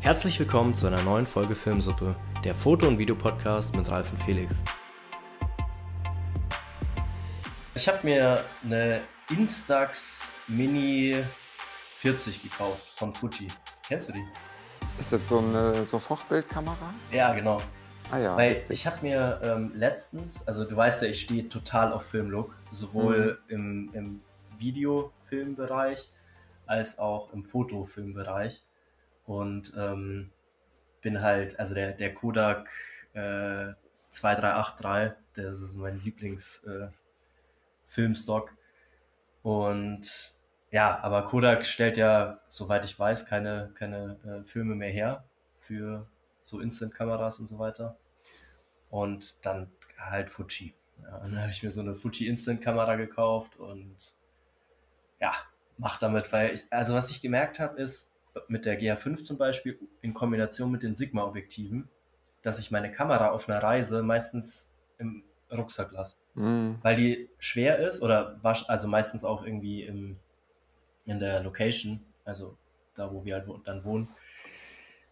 Herzlich willkommen zu einer neuen Folge Filmsuppe, der Foto- und Videopodcast mit Ralf und Felix. Ich habe mir eine Instax Mini 40 gekauft von Fuji. Kennst du die? Ist das so eine Sofortbildkamera? Ja, genau. Ah ja, Weil witzig. ich habe mir ähm, letztens, also du weißt ja, ich stehe total auf Filmlook, sowohl im, im Videofilmbereich als auch im Fotofilmbereich. Und ähm, bin halt, also der, der Kodak äh, 2383, das ist mein Lieblings äh. Und ja, aber Kodak stellt ja, soweit ich weiß, keine, keine äh, Filme mehr her für so Instant-Kameras und so weiter. Und dann halt Fuji. Ja, dann habe ich mir so eine Fuji Instant-Kamera gekauft und ja, mach damit, weil ich, also was ich gemerkt habe, ist mit der GH5 zum Beispiel in Kombination mit den Sigma-Objektiven, dass ich meine Kamera auf einer Reise meistens im Rucksack lasse Mhm. weil die schwer ist oder wasch, also meistens auch irgendwie im, in der Location, also da, wo wir halt dann wohnen,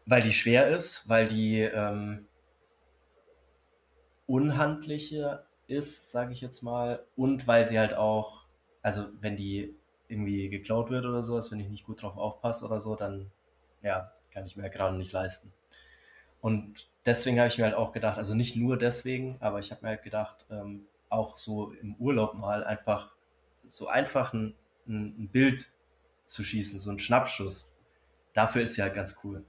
weil die schwer ist, weil die ähm, unhandlicher ist, sage ich jetzt mal, und weil sie halt auch, also wenn die irgendwie geklaut wird oder sowas, wenn ich nicht gut drauf aufpasse oder so, dann ja, kann ich mir gerade nicht leisten. Und deswegen habe ich mir halt auch gedacht, also nicht nur deswegen, aber ich habe mir halt gedacht, ähm, auch so im Urlaub mal einfach so einfach ein, ein, Bild zu schießen, so ein Schnappschuss. Dafür ist ja halt ganz cool.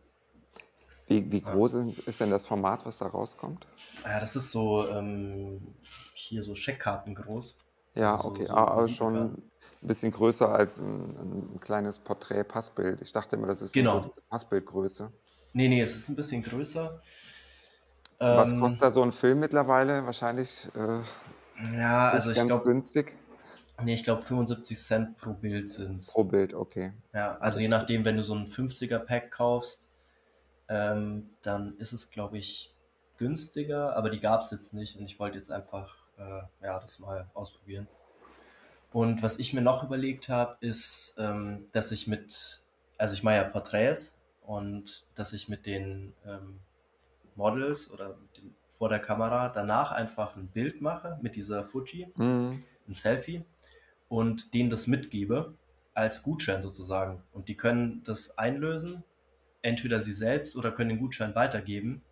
Wie, wie groß ist, ist denn das Format, was da rauskommt? Ja, das ist so ähm, hier so Scheckkarten groß. Ja, Also so- okay, so aber aber schon ein bisschen größer als ein, ein kleines Porträt-Passbild. Ich dachte immer, das ist nur Genau. so diese Passbildgröße. Nee, nee, es ist ein bisschen größer. Was Ähm, kostet da so ein Film mittlerweile? Wahrscheinlich äh, Ja, nicht also ich ganz glaube, günstig nee, ich glaube 75 Cent pro Bild sind pro Bild, okay. Ja, also das je ist- nachdem, wenn du so ein 50er Pack kaufst, ähm, dann ist es, glaube ich, günstiger, aber die gab es jetzt nicht und ich wollte jetzt einfach äh, ja, das mal ausprobieren. Und was ich mir noch überlegt habe, ist, ähm, dass ich mit, also ich mache ja Porträts und dass ich mit den ähm, Models oder den, vor der Kamera danach einfach ein Bild mache mit dieser Fuji Mhm. ein Selfie und denen das mitgebe als Gutschein sozusagen. Und die können das einlösen, entweder sie selbst oder können den Gutschein weitergeben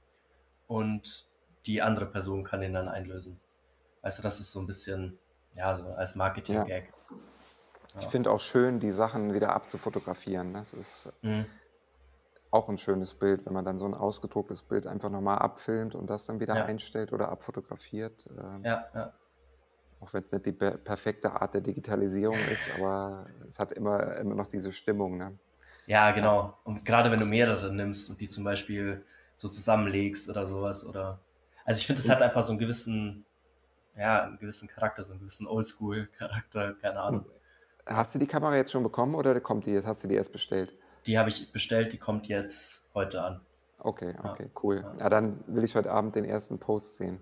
und die andere Person kann den dann einlösen. Also das ist so ein bisschen, ja, so als Marketing-Gag. Ich Ja. finde auch schön, die Sachen wieder abzufotografieren. Das ist Mhm. auch ein schönes Bild, wenn man dann so ein ausgedrucktes Bild einfach nochmal abfilmt und das dann wieder Ja. einstellt oder abfotografiert. Ähm, Ja, ja. Auch wenn es nicht die per perfekte Art der Digitalisierung ist, aber es hat immer, immer noch diese Stimmung. Ne? Ja, genau. Und gerade wenn du mehrere nimmst und die zum Beispiel so zusammenlegst oder sowas oder. Also ich finde, es hat einfach so einen gewissen, ja, einen gewissen Charakter, so einen gewissen Oldschool-Charakter, keine Ahnung. Hast du die Kamera jetzt schon bekommen oder kommt die jetzt? Hast du die erst bestellt? Die habe ich bestellt, die kommt jetzt heute an. Okay, Ja. okay, cool. Ja. Ja, dann will ich heute Abend den ersten Post sehen.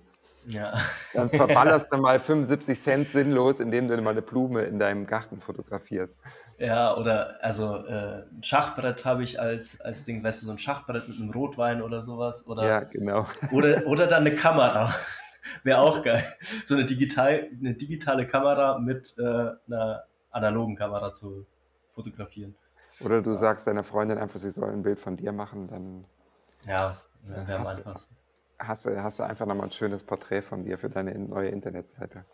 Ja. Dann verballerst du mal 75 Cent sinnlos, indem du mal eine Blume in deinem Garten fotografierst. Ja, oder also äh, ein Schachbrett habe ich als, als Ding, weißt du, so ein Schachbrett mit einem Rotwein oder sowas. Oder, Ja, genau. oder, oder dann eine Kamera. Wäre auch geil. So eine, digital, eine digitale Kamera mit äh, einer analogen Kamera zu fotografieren. Oder du sagst deiner Freundin einfach, sie soll ein Bild von dir machen, dann Ja, wäre am Hast- einfachsten. hast du, hast du einfach nochmal ein schönes Porträt von dir für deine in- neue Internetseite.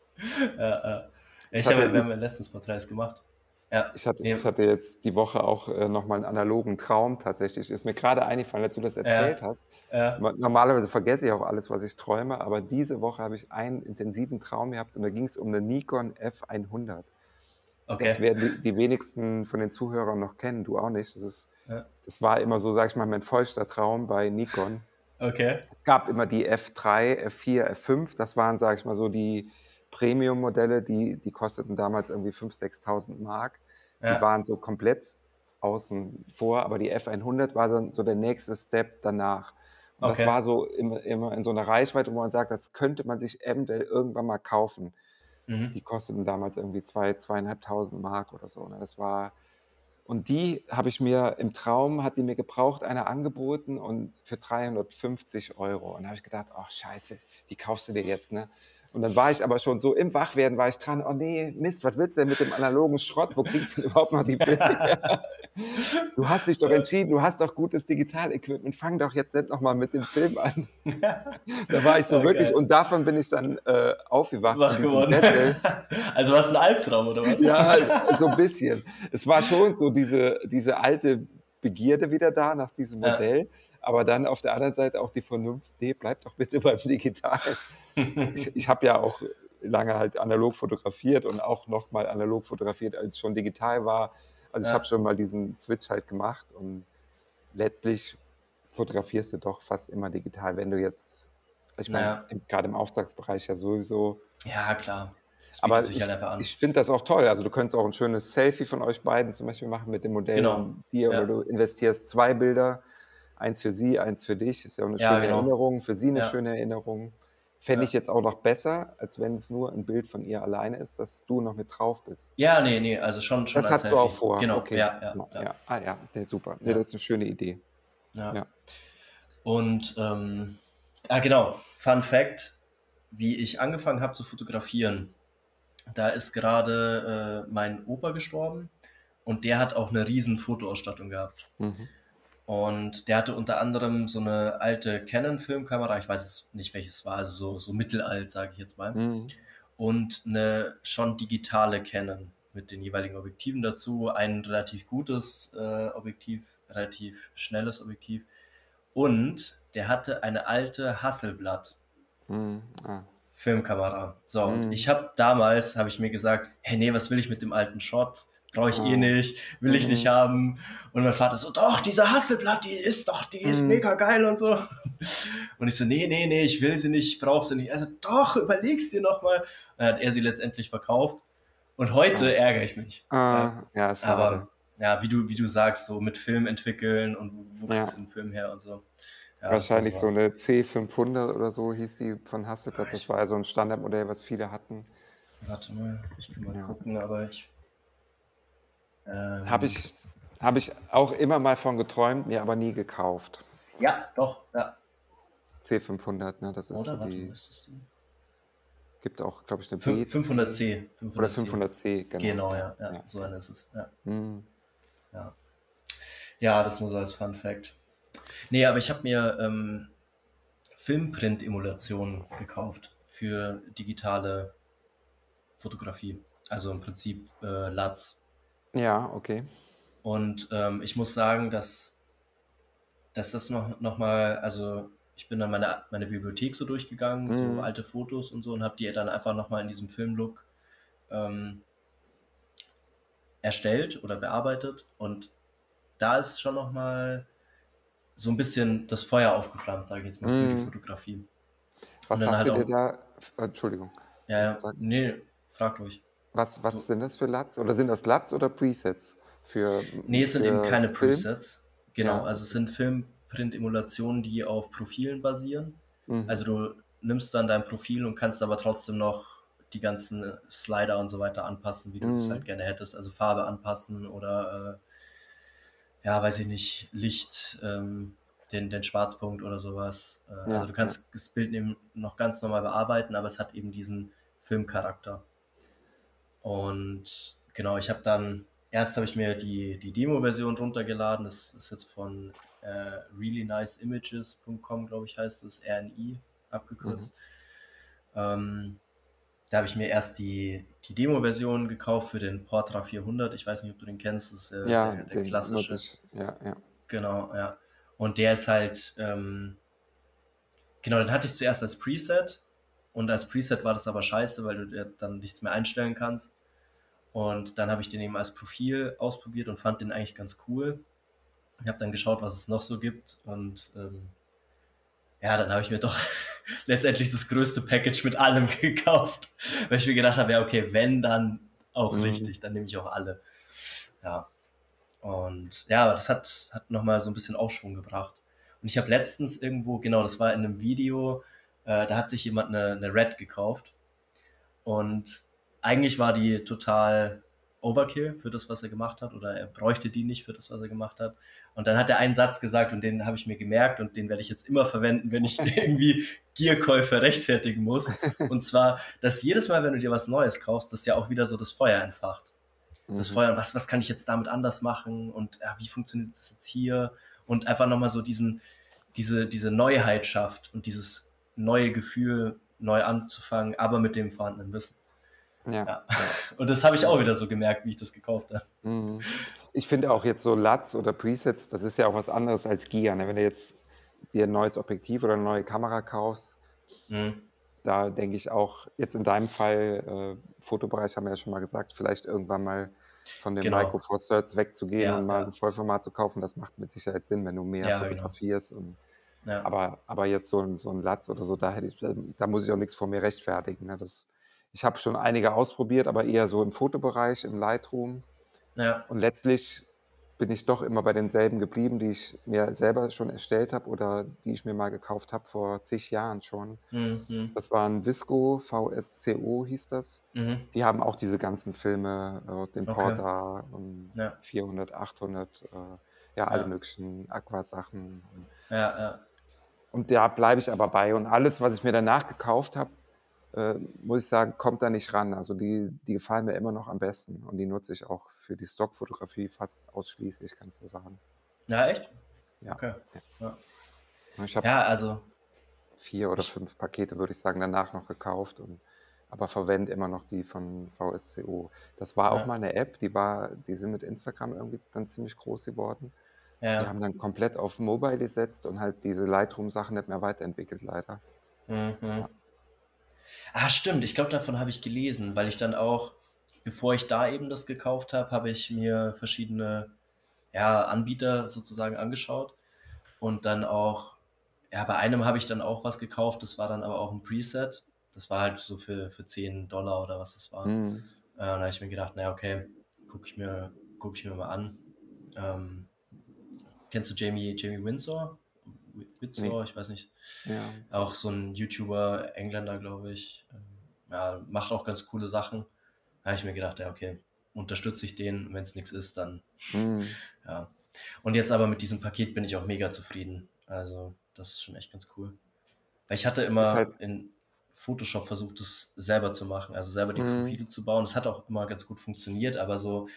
Ja, äh, Ich ich habe, ja letztens Porträts gemacht. Ja, Ich hatte, ich hatte jetzt die Woche auch äh, nochmal einen analogen Traum tatsächlich. Ist mir gerade eingefallen, als du das erzählt hast. ja, Ma- Normalerweise vergesse ich auch alles, was ich träume, aber diese Woche habe ich einen intensiven Traum gehabt und da ging es um eine Nikon F100. Das okay. werden die, die wenigsten von den Zuhörern noch kennen, du auch nicht. Das, ist, Ja. das war immer so, sag ich mal, mein feuchter Traum bei Nikon. Okay. Es gab immer die F3, F4, F5. Das waren, sag ich mal, so die Premium-Modelle, die, die kosteten damals irgendwie 5.000, 6.000 Mark. Ja. Die waren so komplett außen vor, aber die F100 war dann so der nächste Step danach. Und Okay. das war so immer, immer in so einer Reichweite, wo man sagt, das könnte man sich eventuell irgendwann mal kaufen. Mhm. Die kosteten damals irgendwie zwei, zweieinhalbtausend Mark oder so. Ne? Das war, Und die habe ich mir im Traum, hat die mir gebraucht, einer angeboten und für 350 Euro. Und da habe ich gedacht, ach scheiße, die kaufst du dir jetzt, ne? Und dann war ich aber schon so im Wachwerden, war ich dran, oh nee, Mist, was willst du denn mit dem analogen Schrott? Wo kriegst du denn überhaupt noch die Bilder? du hast dich doch entschieden, du hast doch gutes Digitalequipment, fang doch jetzt nicht nochmal mit dem Film an. da war ich so okay. wirklich, und davon bin ich dann äh, aufgewacht. Wach geworden. also war es ein Albtraum, oder was? ja, so ein bisschen. Es war schon so diese, diese alte Begierde wieder da nach diesem Modell. Ja. Aber dann auf der anderen Seite auch die Vernunft, nee, bleib doch bitte beim Digitalen. ich ich habe ja auch lange halt analog fotografiert und auch nochmal analog fotografiert, als es schon digital war. Also ich habe schon mal diesen Switch halt gemacht und letztlich fotografierst du doch fast immer digital, wenn du jetzt, ich meine, naja. gerade im Auftragsbereich ja sowieso. Ja, klar. Aber halt ich, ich finde das auch toll. Also du könntest auch ein schönes Selfie von euch beiden zum Beispiel machen mit dem Modell genau. dir, ja. oder du investierst zwei Bilder, eins für sie, eins für dich. Ist ja auch eine ja, schöne genau. Erinnerung, für sie eine ja. schöne Erinnerung. Fände ich jetzt auch noch besser, als wenn es nur ein Bild von ihr alleine ist, dass du noch mit drauf bist. Ja, nee, nee, also schon. schon das hast Selfie. du auch vor. Genau, okay. ja, ja, ja. ja. Ah ja, nee, super. Nee, das ist eine schöne Idee. Ja. ja. Und, ähm, ah genau, Fun Fact, wie ich angefangen habe zu fotografieren, da ist gerade äh, mein Opa gestorben und der hat auch eine riesen Fotoausstattung gehabt. Mhm. Und der hatte unter anderem so eine alte Canon-Filmkamera, ich weiß es nicht, welches war, also so, so mittelalt, sage ich jetzt mal. Mhm. Und eine schon digitale Canon mit den jeweiligen Objektiven dazu. Ein relativ gutes äh, Objektiv, relativ schnelles Objektiv. Und der hatte eine alte Hasselblatt. Mhm. Ah. Filmkamera. So, mhm. und ich habe damals, habe ich mir gesagt, hey, nee, was will ich mit dem alten Shot? Brauche ich eh nicht, will ich nicht mhm. haben. Und mein Vater so, doch, diese Hasselblatt, die ist doch, die ist mhm. mega geil und so. Und ich so, nee, nee, nee, ich will sie nicht, ich brauche sie nicht. Also doch, überlegst dir nochmal. Dann hat er sie letztendlich verkauft. Und heute ah. ärgere ich mich. Ah, ja, schade. Aber ja, wie du, wie du sagst, so mit Film entwickeln und wo, wo ja. kriegst du den Film her und so. Ja, Wahrscheinlich so eine C500 oder so hieß die von Hasselblatt. Das war ja so ein Standardmodell, was viele hatten. Warte mal, ich kann mal ja. gucken, aber ich ähm, Habe ich, hab ich auch immer mal von geträumt, mir aber nie gekauft. Ja, doch, ja. C500, ne? Das ist Oder, so die. Warte? Gibt auch, glaube ich, eine B. 500C. 500C. Oder 500C, genau. Genau, ja, ja, ja. so eine ist es. Ja. Mhm. ja. Ja, das nur so als Fun Fact. Nee, aber ich habe mir ähm, Filmprint-Emulationen gekauft für digitale Fotografie. Also im Prinzip äh, LUTs. Ja, okay. Und ähm, ich muss sagen, dass, dass das noch, noch mal, also ich bin dann meine, meine Bibliothek so durchgegangen, mhm. so alte Fotos und so und habe die dann einfach noch mal in diesem Filmlook ähm, erstellt oder bearbeitet und da ist schon noch mal so ein bisschen das Feuer aufgeflammt, sage ich jetzt mal, für die mhm. Fotografie. Was hast halt du dir da, Entschuldigung. Ja, ja, nee, frag ruhig. Was, was sind das für LUTs? Oder sind das LUTs oder Presets? Für, nee, es sind eben keine Film? Presets. Genau, ja. also es sind Filmprint-Emulationen, die auf Profilen basieren. Mhm. Also du nimmst dann dein Profil und kannst aber trotzdem noch die ganzen Slider und so weiter anpassen, wie du es mhm. halt gerne hättest. Also Farbe anpassen oder äh, ja, weiß ich nicht, Licht, ähm, den, den Schwarzpunkt oder sowas. Äh, ja, also du kannst ja. das Bild eben noch ganz normal bearbeiten, aber es hat eben diesen Filmcharakter. Und genau, ich habe dann, erst habe ich mir die, die Demo-Version runtergeladen. Das ist jetzt von äh, reallyniceimages.com, glaube ich, heißt es, RNI abgekürzt. Mhm. Ähm, da habe ich mir erst die, die Demo-Version gekauft für den Portra 400. Ich weiß nicht, ob du den kennst. Das ist äh, ja, der, der klassische. Ja, ja. Genau, ja. Und der ist halt, ähm, genau, den hatte ich zuerst als Preset und als Preset war das aber scheiße, weil du dann nichts mehr einstellen kannst. Und dann habe ich den eben als Profil ausprobiert und fand den eigentlich ganz cool. Ich habe dann geschaut, was es noch so gibt. Und ähm, ja, dann habe ich mir doch letztendlich das größte Package mit allem gekauft. Weil ich mir gedacht habe, ja, okay, wenn, dann auch mhm. richtig, dann nehme ich auch alle. Ja. Und ja, das hat, hat nochmal so ein bisschen Aufschwung gebracht. Und ich habe letztens irgendwo, genau, das war in einem Video, äh, da hat sich jemand eine, eine Red gekauft und eigentlich war die total Overkill für das, was er gemacht hat, oder er bräuchte die nicht für das, was er gemacht hat. Und dann hat er einen Satz gesagt und den habe ich mir gemerkt und den werde ich jetzt immer verwenden, wenn ich irgendwie Gierkäufe rechtfertigen muss. Und zwar, dass jedes Mal, wenn du dir was Neues kaufst, das ja auch wieder so das Feuer entfacht. Das mhm. Feuer, was, was kann ich jetzt damit anders machen und ja, wie funktioniert das jetzt hier? Und einfach nochmal so diesen, diese, diese Neuheit schafft und dieses neue Gefühl neu anzufangen, aber mit dem vorhandenen Wissen. Ja. ja. Und das habe ich auch wieder so gemerkt, wie ich das gekauft habe. Mhm. Ich finde auch jetzt so LUTs oder Presets, das ist ja auch was anderes als Gear. Ne? Wenn du jetzt dir ein neues Objektiv oder eine neue Kamera kaufst, mhm. da denke ich auch, jetzt in deinem Fall, äh, Fotobereich haben wir ja schon mal gesagt, vielleicht irgendwann mal von den genau. Micro Four Thirds wegzugehen ja, und mal ja. ein Vollformat zu kaufen, das macht mit Sicherheit Sinn, wenn du mehr ja, genau. fotografierst. Genau. Und, aber, aber jetzt so ein, so ein Latz oder so, da, hätte ich, da muss ich auch nichts vor mir rechtfertigen. Ne? Das, ich habe schon einige ausprobiert, aber eher so im Fotobereich, im Lightroom. Ja. Und letztlich bin ich doch immer bei denselben geblieben, die ich mir selber schon erstellt habe oder die ich mir mal gekauft habe vor zig Jahren schon. Mhm. Das waren Visco, VSCO hieß das. Mhm. Die haben auch diese ganzen Filme, äh, den okay. Porter, um ja. 400, 800, äh, ja, alle ja. möglichen Aquasachen. Ja, ja. Und da bleibe ich aber bei. Und alles, was ich mir danach gekauft habe, äh, muss ich sagen, kommt da nicht ran. Also die, die gefallen mir immer noch am besten und die nutze ich auch für die Stockfotografie fast ausschließlich, kannst du sagen. Ja, echt? Ja. Okay. Ja, ich habe ja, also vier oder fünf Pakete, würde ich sagen, danach noch gekauft und aber verwende immer noch die von VSCO. Das war ja. auch mal eine App, die war, die sind mit Instagram irgendwie dann ziemlich groß geworden. Ja. Die haben dann komplett auf Mobile gesetzt und halt diese Lightroom-Sachen nicht mehr weiterentwickelt, leider. Mhm. Ja. Ah, stimmt. Ich glaube, davon habe ich gelesen, weil ich dann auch, bevor ich da eben das gekauft habe, habe ich mir verschiedene ja, Anbieter sozusagen angeschaut und dann auch, ja, bei einem habe ich dann auch was gekauft, das war dann aber auch ein Preset. Das war halt so für, für 10 Dollar oder was das war. Mhm. Äh, und da habe ich mir gedacht, naja, okay, gucke ich, mir, guck ich mir mal an. Ähm, kennst du Jamie, Jamie Windsor? Witzor, nee. ich weiß nicht. Ja. Auch so ein YouTuber, Engländer, glaube ich. Ähm, ja, macht auch ganz coole Sachen. Da habe ich mir gedacht, ja, okay, unterstütze ich den. Wenn es nichts ist, dann. Mhm. Ja. Und jetzt aber mit diesem Paket bin ich auch mega zufrieden. Also, das ist schon echt ganz cool. Ich hatte immer halt in Photoshop versucht, das selber zu machen, also selber die mhm. Profile zu bauen. Das hat auch immer ganz gut funktioniert, aber so,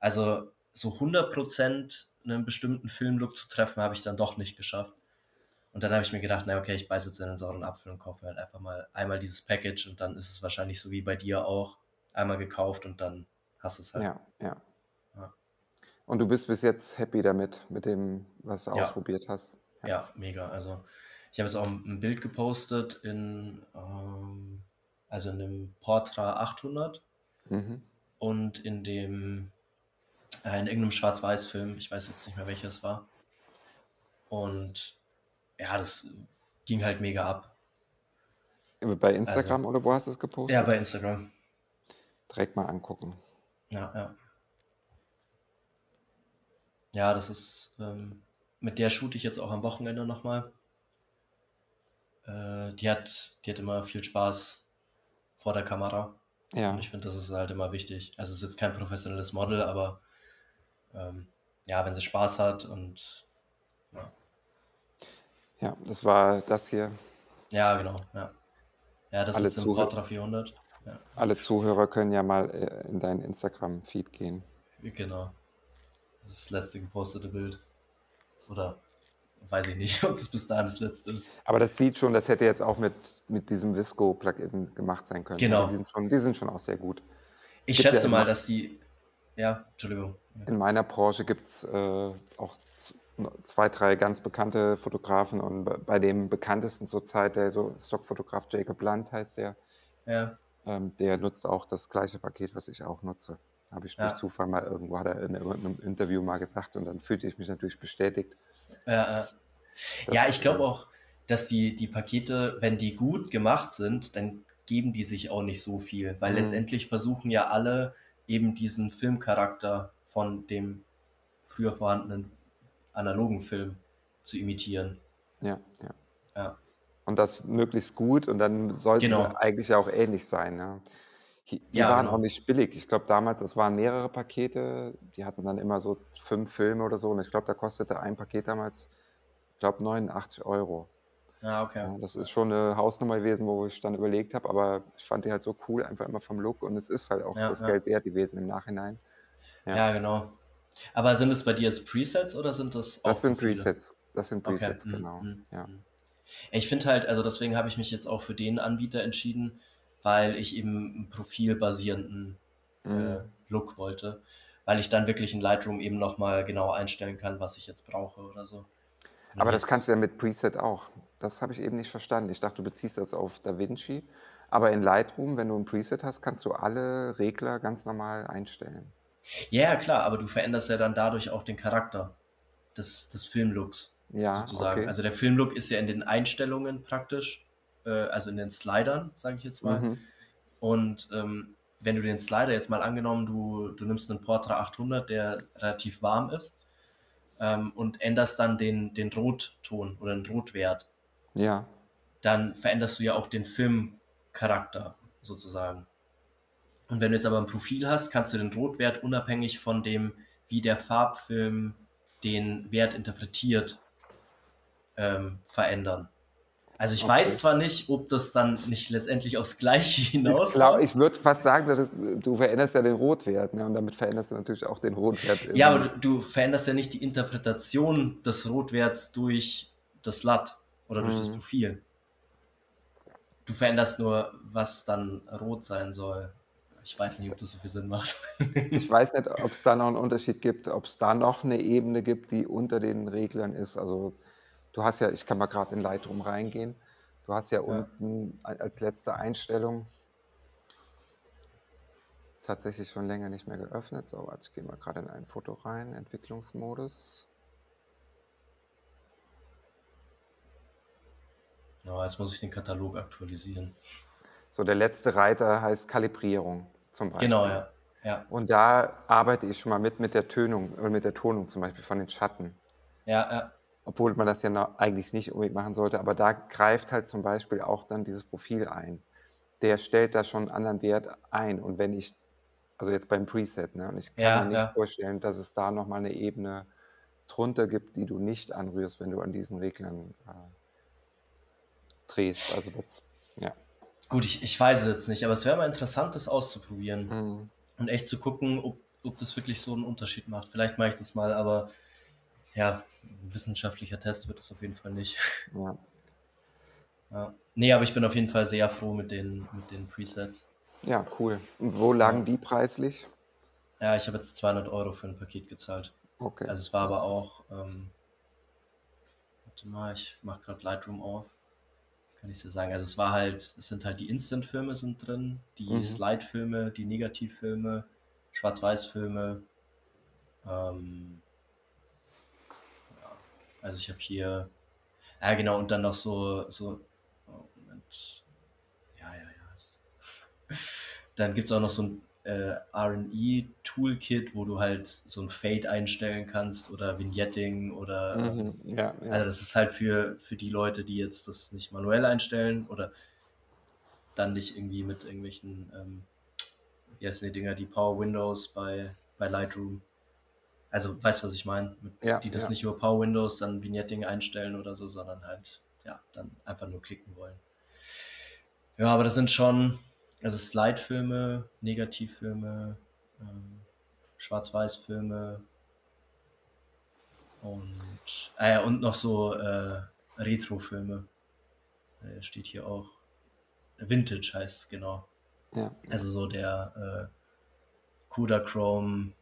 also so 100% einen bestimmten Filmlook zu treffen, habe ich dann doch nicht geschafft. Und dann habe ich mir gedacht, na okay, ich beiße jetzt in den sauren Apfel und kaufe mir halt einfach mal einmal dieses Package und dann ist es wahrscheinlich so wie bei dir auch einmal gekauft und dann hast du es halt. Ja, ja. ja. Und du bist bis jetzt happy damit, mit dem, was du ja. ausprobiert hast? Ja. ja. mega. Also ich habe jetzt auch ein Bild gepostet in, ähm, also in dem Portra 800 mhm. und in dem, äh, in irgendeinem Schwarz-Weiß-Film, ich weiß jetzt nicht mehr welches war. Und ja, das ging halt mega ab. Bei Instagram also, oder wo hast du es gepostet? Ja, bei Instagram. Direkt mal angucken. Ja, ja. Ja, das ist, ähm, mit der shoot ich jetzt auch am Wochenende nochmal. Äh, die, hat, die hat immer viel Spaß vor der Kamera. Ja. Und ich finde, das ist halt immer wichtig. Also es ist jetzt kein professionelles Model, aber ähm, ja, wenn sie Spaß hat und ja, ja, das war das hier. Ja, genau. Ja, ja das Alle ist im Portra 400. Ja. Alle Zuhörer können ja mal äh, in deinen Instagram-Feed gehen. Genau. Das ist das letzte gepostete Bild. Oder weiß ich nicht, ob das bis dahin das letzte ist. Aber das sieht schon, das hätte jetzt auch mit, mit diesem Visco-Plugin gemacht sein können. Genau. Die sind, schon, die sind schon auch sehr gut. Ich schätze ja mal, dass die. Ja, Entschuldigung. In meiner Branche gibt es äh, auch zwei, drei ganz bekannte Fotografen und bei dem bekanntesten zurzeit, der so Stockfotograf Jacob Blunt heißt der, ja. ähm, der nutzt auch das gleiche Paket, was ich auch nutze. Habe ich ja. durch Zufall mal irgendwo, hat er in einem Interview mal gesagt und dann fühlte ich mich natürlich bestätigt. Ja, ja ich glaube auch, dass die, die Pakete, wenn die gut gemacht sind, dann geben die sich auch nicht so viel, weil mhm. letztendlich versuchen ja alle eben diesen Filmcharakter von dem früher vorhandenen analogen Film zu imitieren. Ja, ja. ja. Und das möglichst gut und dann sollten genau. sie eigentlich auch ähnlich sein. Ja. Die Ja, waren auch genau. nicht billig. Ich glaube damals, das waren mehrere Pakete, die hatten dann immer so 5 Filme oder so und ich glaube, da kostete ein Paket damals, ich glaube 89 €. Ja, okay. Ja, das ist schon 'ne Hausnummer gewesen, wo ich dann überlegt habe, aber ich fand die halt so cool, einfach immer vom Look und es ist halt auch Ja, das. Geld wert gewesen im Nachhinein. Ja. Ja, genau. Aber sind es bei dir jetzt Presets oder sind das Das auch sind Profile? Presets. Das sind Okay. Presets, Mhm, genau, mhm, ja. mhm. Ich finde halt also, deswegen habe ich mich jetzt auch für den Anbieter entschieden, weil ich eben 'n profilbasierenden, äh, Mhm. Look wollte, weil ich dann wirklich in Lightroom eben noch mal genau einstellen kann, was ich jetzt brauche oder so. Und Aber das kannst du ja mit Preset auch. Das habe ich eben nicht verstanden. Ich dachte, du beziehst das auf DaVinci, aber in Lightroom, wenn du 'n Preset hast, kannst du alle Regler ganz normal einstellen. Ja, klar, aber du veränderst ja dann dadurch auch den Charakter des des Filmlooks Ja, sozusagen. okay. Also, der Filmlook ist ja in den Einstellungen praktisch, äh, also in den Slidern, sage ich jetzt mal. Mhm. Und, ähm, wenn du den Slider jetzt mal angenommen, du du nimmst 'nen Portra 800, der relativ warm ist, ähm, und änderst dann den den Rotton oder den Rotwert Ja. dann veränderst du ja auch den Filmcharakter sozusagen. Und wenn du jetzt aber 'n Profil hast, kannst du den Rotwert unabhängig von dem, wie der Farbfilm den Wert interpretiert, ähm, verändern. Also, ich weiß Okay. zwar nicht, ob das dann nicht letztendlich aufs Gleiche Ich hinausläuft. ich würde fast sagen, dass du veränderst ja den Rotwert, ne, und damit veränderst du natürlich auch den Rotwert Ja, aber du du veränderst ja nicht die Interpretation des Rotwerts durch das LUT oder durch das Mhm. Profil. Du veränderst nur, was dann rot sein soll. Ich weiß nicht, ob das so viel Sinn macht. Ich weiß nicht, ob's da noch 'n Unterschied gibt, ob's da noch 'ne Ebene gibt, die unter den Reglern ist. Also, du hast ja ich kann mal grad in Lightroom reingehen. Du hast ja Ja. unten als letzte Einstellung tatsächlich schon länger nicht mehr geöffnet. So, warte, ich gehe mal grade in ein Foto rein, Entwicklungsmodus. Ja, jetzt muss ich den Katalog aktualisieren. So, der letzte Reiter heißt Kalibrierung zum Beispiel. Genau, ja. Ja. Und da arbeite ich schon mal mit mit der Tönung oder mit der Tonung zum Beispiel von den Schatten. Ja, ja. Obwohl man das ja eigentlich nicht unbedingt machen sollte, aber da greift halt zum Beispiel auch dann dieses Profil ein. Der stellt da schon 'n anderen Wert ein und wenn ich also jetzt beim Preset, ne, und ich kann Ja, mir nicht ja. vorstellen, dass es da noch mal 'ne Ebene drunter gibt, die du nicht anrührst, wenn du an diesen Reglern, äh drehst. Also das ja. Gut, ich ich weiß es jetzt nicht, aber es wäre mal interessant, das auszuprobieren Mhm. und echt zu gucken, ob ob das wirklich so 'n Unterschied macht. Vielleicht mache ich das mal, aber ja, wissenschaftlicher Test wird das auf jeden Fall nicht. Ja. Ja. Ne, aber ich bin auf jeden Fall sehr froh mit den mit den Presets. Ja, cool. Und wo Ja. lagen die preislich? Ja, ich habe jetzt 200 € für 'n Paket gezahlt. Okay, Also, es war aber auch, ähm warte mal, ich mache grad Lightroom auf. Kann ich's dir sagen. Also, es war halt es sind halt die Instant-Filme sind drin, die Mhm. Slide-Filme, die Negativfilme, Schwarz-Weiß-Filme. Ähm ja, also, ich habe hier ja genau, und dann noch so so oh, Moment. Ja, ja, ja. Dann gibt's auch noch so 'n, äh, RNE-Toolkit, wo du halt so 'n Fade einstellen kannst oder Vignetting oder, Mhm. Ja, ja. also, das ist halt für für die Leute, die jetzt das nicht manuell einstellen oder dann nicht irgendwie mit irgendwelchen, ähm wie heißen die Dinger, die Power Windows bei bei Lightroom. Also, weißt du, was ich meine? Ja, die das nicht über Power Windows dann Vignetting einstellen oder so, sondern halt, ja, dann einfach nur klicken wollen. Ja, aber das sind schon also, Slide-Filme, Negativfilme, ähm, Schwarz-Weiß-Filme und ja, und noch so, äh, Retrofilme. Äh, steht hier auch. Vintage heißt's, genau. Ja, ja. Also, so der, äh, Kodachrome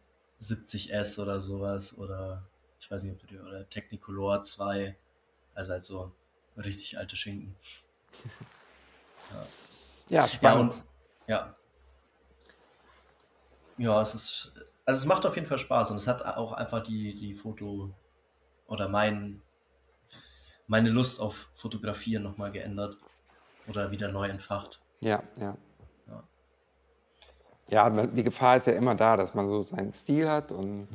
70S oder so was oder ich weiß nicht, ob du dir oder Technicolor 2, also, halt so richtig alte Schinken. Ja. Ja, Ja, spannend. und ja. Ja, es ist also, es macht auf jeden Fall Spaß und es hat auch einfach die die Foto oder mein meine Lust auf Fotografieren noch mal geändert oder wieder neu entfacht. Ja, ja. Ja. Die Gefahr ist ja immer da, dass man so seinen Stil hat und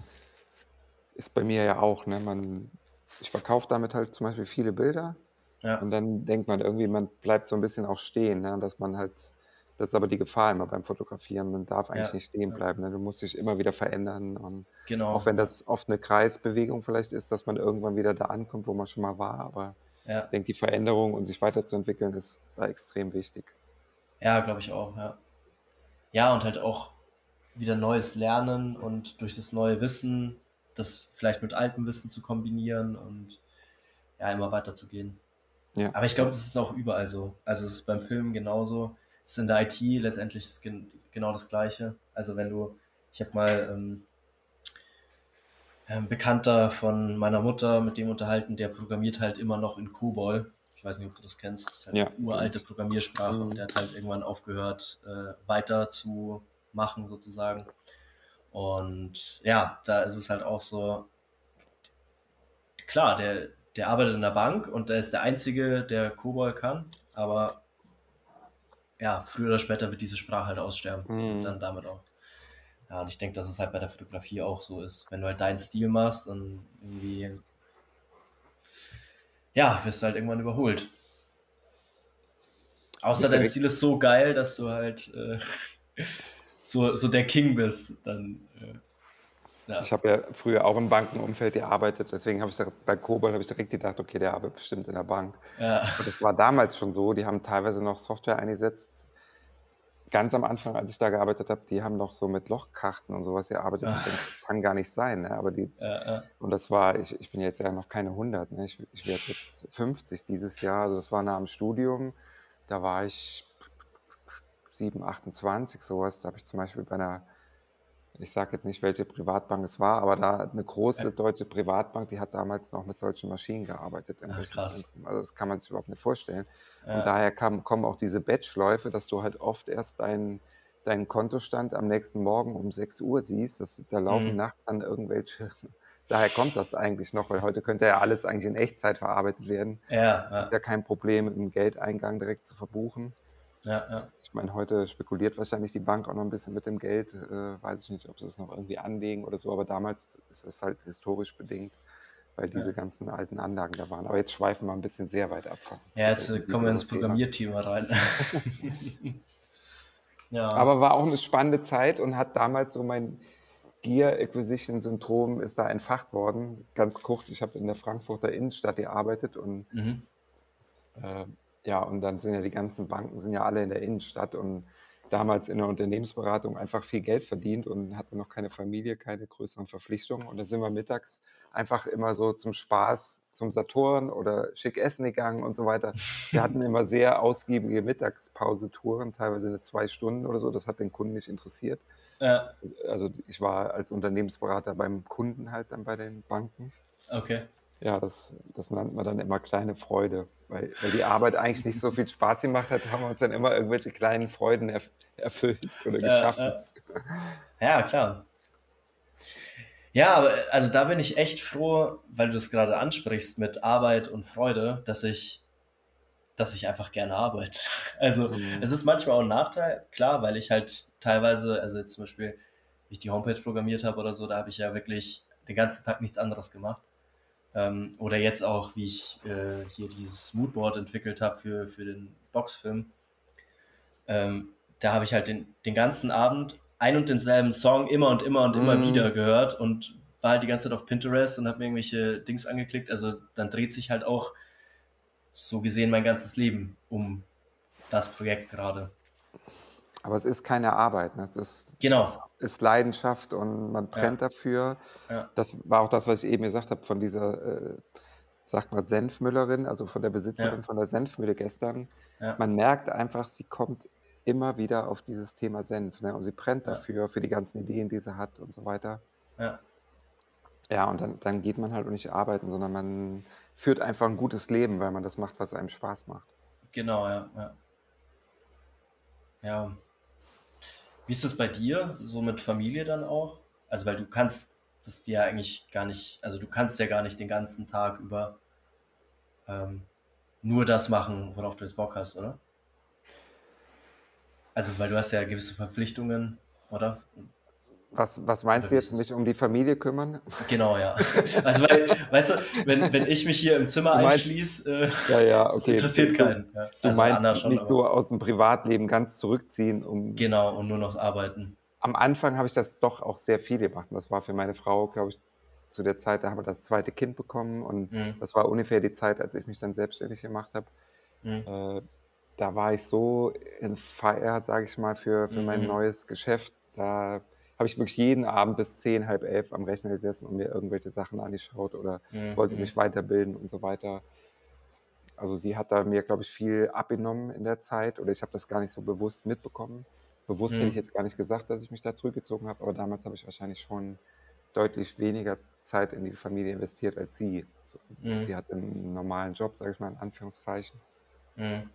ist bei mir ja auch, ne? Man ich verkaufe damit halt zum Beispiel viele Bilder Ja. und dann denkt man irgendwie, man bleibt so 'n bisschen auch stehen, ne, dass man halt Das ist aber die Gefahr immer beim Fotografieren. Man darf eigentlich Ja, nicht stehen bleiben, ne? Du musst dich immer wieder verändern und auch Genau, wenn ja. das oft 'ne Kreisbewegung vielleicht ist, dass man irgendwann wieder da ankommt, wo man schon mal war, aber Ja. ich denke, die Veränderung und sich weiterzuentwickeln ist da extrem wichtig. Ja, glaube ich auch, ja. Ja, und halt auch wieder Neues lernen und durch das neue Wissen, das vielleicht mit altem Wissen zu kombinieren und ja, immer weiterzugehen. Ja. Aber ich glaube, das ist auch überall so. Also, es ist beim Filmen genauso. Es ist in der IT letztendlich ist gen genau das Gleiche. Also, wenn du ich habe mal, ähm 'n Bekannter von meiner Mutter mit dem unterhalten, der programmiert halt immer noch in COBOL. Ich weiß nicht, ob du das kennst. Das ist halt Ja, 'ne kenn uralte. Programmiersprache und Mhm. der hat halt irgendwann aufgehört, äh, weiterzumachen sozusagen. Und ja, da ist es halt auch so klar, der der arbeitet in der Bank und der ist der Einzige, der COBOL kann, aber ja, früher oder später wird diese Sprache halt aussterben und Mhm. dann damit auch. Ja, und ich denke, dass es halt bei der Fotografie auch so ist. Wenn du halt deinen Stil machst und irgendwie ja, wirst du halt irgendwann überholt. Außer dein Stil ist so geil, dass du halt, äh, so so der King bist, dann, äh, ja. Ich habe ja früher auch im Bankenumfeld gearbeitet, deswegen habe ich da bei COBOL habe ich direkt gedacht: „Okay, der arbeitet bestimmt in der Bank.“ Ja. Und das war damals schon so, die haben teilweise noch Software eingesetzt ganz am Anfang, als ich da gearbeitet habe, die haben noch so mit Lochkarten und so was gearbeitet und Ah. das kann gar nicht sein, ne? Aber die Ja, ja. und das war ich ich bin jetzt ja noch keine 100, ne? Ich ich werde jetzt 50 dieses Jahr. Also, das war nach dem Studium. Da war ich 7, 28, so was. Da habe ich zum Beispiel bei 'ner ich sage jetzt nicht, welche Privatbank es war, aber da 'ne Ja. große deutsche Privatbank, die hat damals noch mit solchen Maschinen gearbeitet im Ach. Rechenzentrum. Also, das kann man sich überhaupt nicht vorstellen. Und Ja. daher kam kommen auch diese Batchläufe, dass du halt oft erst deinen deinen Kontostand am nächsten Morgen um 6:00 siehst. Das da laufen Mhm. nachts dann irgendwelche daher kommt das eigentlich noch, weil heute könnte ja alles eigentlich in Echtzeit verarbeitet werden. Ja, Ist ja. ja kein Problem, im Geldeingang direkt zu verbuchen. Ja, ja. Ich meine, heute spekuliert wahrscheinlich die Bank auch noch 'n bisschen mit dem Geld. Äh, weiß ich nicht, ob sie es noch irgendwie anlegen oder so, aber damals ist es halt historisch bedingt, weil diese Ja. ganzen alten Anlagen da waren. Aber jetzt schweifen wir 'n bisschen sehr weit ab Ja, jetzt, äh, kommen wir ins Thema. Programmierthema rein. Ja. Aber war auch 'ne spannende Zeit und hat damals so mein Gear Acquisition Syndrom ist da entfacht worden. Ganz kurz, ich habe in der Frankfurter Innenstadt gearbeitet und Mhm. äh, ja, und dann sind ja die ganzen Banken sind ja alle in der Innenstadt und damals in der Unternehmensberatung einfach viel Geld verdient und hatte noch keine Familie, keine größeren Verpflichtungen. Und da sind wir mittags einfach immer so zum Spaß zum Saturn oder schick essen gegangen und so weiter. Wir hatten immer sehr ausgiebige Mittagspausetouren, teilweise 'ne 2 Stunden oder so. Das hat den Kunden nicht interessiert. Ja. Also, ich war als Unternehmensberater beim Kunden halt dann bei den Banken. Okay. Ja, das das nannte man dann immer kleine Freude, weil weil die Arbeit eigentlich nicht so viel Spaß gemacht hat, haben wir uns dann immer irgendwelche kleinen Freuden erf erfüllt oder Ja, geschaffen. ja. Ja, klar. Ja, aber, äh, also, da bin ich echt froh, weil du das grade ansprichst mit Arbeit und Freude, dass ich dass ich einfach gerne arbeite. Also, Mhm. es ist manchmal auch 'n Nachteil, klar, weil ich halt teilweise also, jetzt zum Beispiel, wie ich die Homepage programmiert habe oder so, da habe ich ja wirklich den ganzen Tag nichts anderes gemacht. Ähm, oder jetzt auch, wie ich, äh, hier dieses Moodboard entwickelt habe für für den Boxfilm. Ähm, da habe ich halt den den ganzen Abend ein und denselben Song immer und immer und immer wieder Mhm. gehört und war halt die ganze Zeit auf Pinterest und habe mir irgendwelche Dings angeklickt. Also, dann dreht sich halt auch so gesehen mein ganzes Leben um das Projekt grade. Aber es ist keine Arbeit, ne? Das Genau. das ist Leidenschaft und man Ja. brennt dafür. Ja. Das war auch das, was ich eben gesagt habe von dieser, äh, sage mal, Senfmüllerin, also, von der Besitzerin Ja. von der Senfmühle gestern. Ja. Man merkt einfach, sie kommt immer wieder auf dieses Thema Senf, ne? Und sie brennt Ja. dafür, für die ganzen Ideen, die sie hat und so weiter. Ja. Ja, und dann dann geht man halt nicht arbeiten, sondern man führt einfach 'n gutes Leben, weil man das macht, was einem Spaß macht. Genau, ja, ja. Ja. Wie ist das bei dir, so mit Familie dann auch? Also, weil du kannst das dir ja eigentlich gar nicht also, du kannst ja gar nicht den ganzen Tag über, ähm, nur das machen, worauf du jetzt Bock hast, oder? Also, weil du hast ja gewisse Verpflichtungen, oder? Was, was meinst du jetzt, mich um die Familie kümmern? Genau, ja. Also, weil, weißt du, wenn, wenn ich mich hier im Zimmer einschließe, äh, ja, ja, okay. interessiert du, keinen. Ja. Du also meinst schon, nicht aber. so aus dem Privatleben ganz zurückziehen, um. Genau, und nur noch arbeiten. Am Anfang habe ich das doch auch sehr viel gemacht. Und das war für meine Frau, glaube ich, zu der Zeit, da haben wir das zweite Kind bekommen. Und mhm. das war ungefähr die Zeit, als ich mich dann selbstständig gemacht habe. Mhm. Äh, da war ich so in Feier, sage ich mal, für, für mein mhm. neues Geschäft. Da habe ich wirklich jeden Abend bis zehn, halb elf am Rechner gesessen und mir irgendwelche Sachen angeschaut oder mhm. wollte mich weiterbilden und so weiter. Also sie hat da mir, glaube ich, viel abgenommen in der Zeit oder ich habe das gar nicht so bewusst mitbekommen. Bewusst mhm. hätte ich jetzt gar nicht gesagt, dass ich mich da zurückgezogen habe, aber damals habe ich wahrscheinlich schon deutlich weniger Zeit in die Familie investiert als sie. Mhm. Sie hatte einen normalen Job, sage ich mal in Anführungszeichen. Mhm.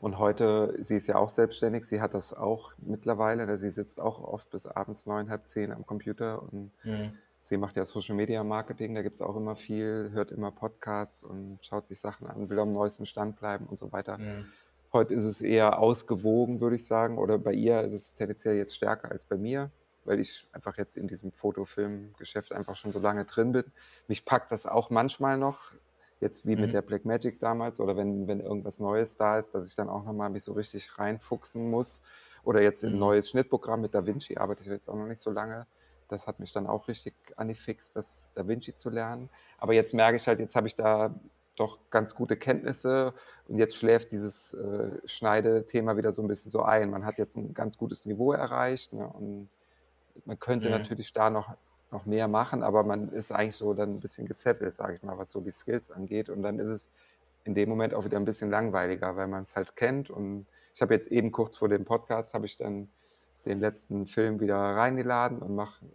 Und heute, sie ist ja auch selbstständig, sie hat das auch mittlerweile, ne, sie sitzt auch oft bis abends neun, halb zehn am Computer und mhm. sie macht ja Social Media Marketing, da gibt es auch immer viel, hört immer Podcasts und schaut sich Sachen an, will am neuesten Stand bleiben und so weiter. Mhm. Heute ist es eher ausgewogen, würde ich sagen, oder bei ihr ist es tendenziell jetzt stärker als bei mir, weil ich einfach jetzt in diesem Fotofilmgeschäft einfach schon so lange drin bin. Mich packt das auch manchmal noch, Jetzt wie mhm. mit der Black Magic damals oder wenn, wenn irgendwas Neues da ist, dass ich dann auch nochmal mich so richtig reinfuchsen muss. Oder jetzt ein mhm. neues Schnittprogramm mit DaVinci arbeite ich jetzt auch noch nicht so lange. Das hat mich dann auch richtig angefixt, das DaVinci zu lernen. Aber jetzt merke ich halt, jetzt habe ich da doch ganz gute Kenntnisse und jetzt schläft dieses äh, Schneidethema wieder so ein bisschen so ein. Man hat jetzt ein ganz gutes Niveau erreicht ne, und man könnte mhm. natürlich da noch noch mehr machen, aber man ist eigentlich so dann ein bisschen gesettelt, sage ich mal, was so die Skills angeht. Und dann ist es in dem Moment auch wieder ein bisschen langweiliger, weil man es halt kennt. Und ich habe jetzt eben kurz vor dem Podcast, habe ich dann den letzten Film wieder reingeladen und mache,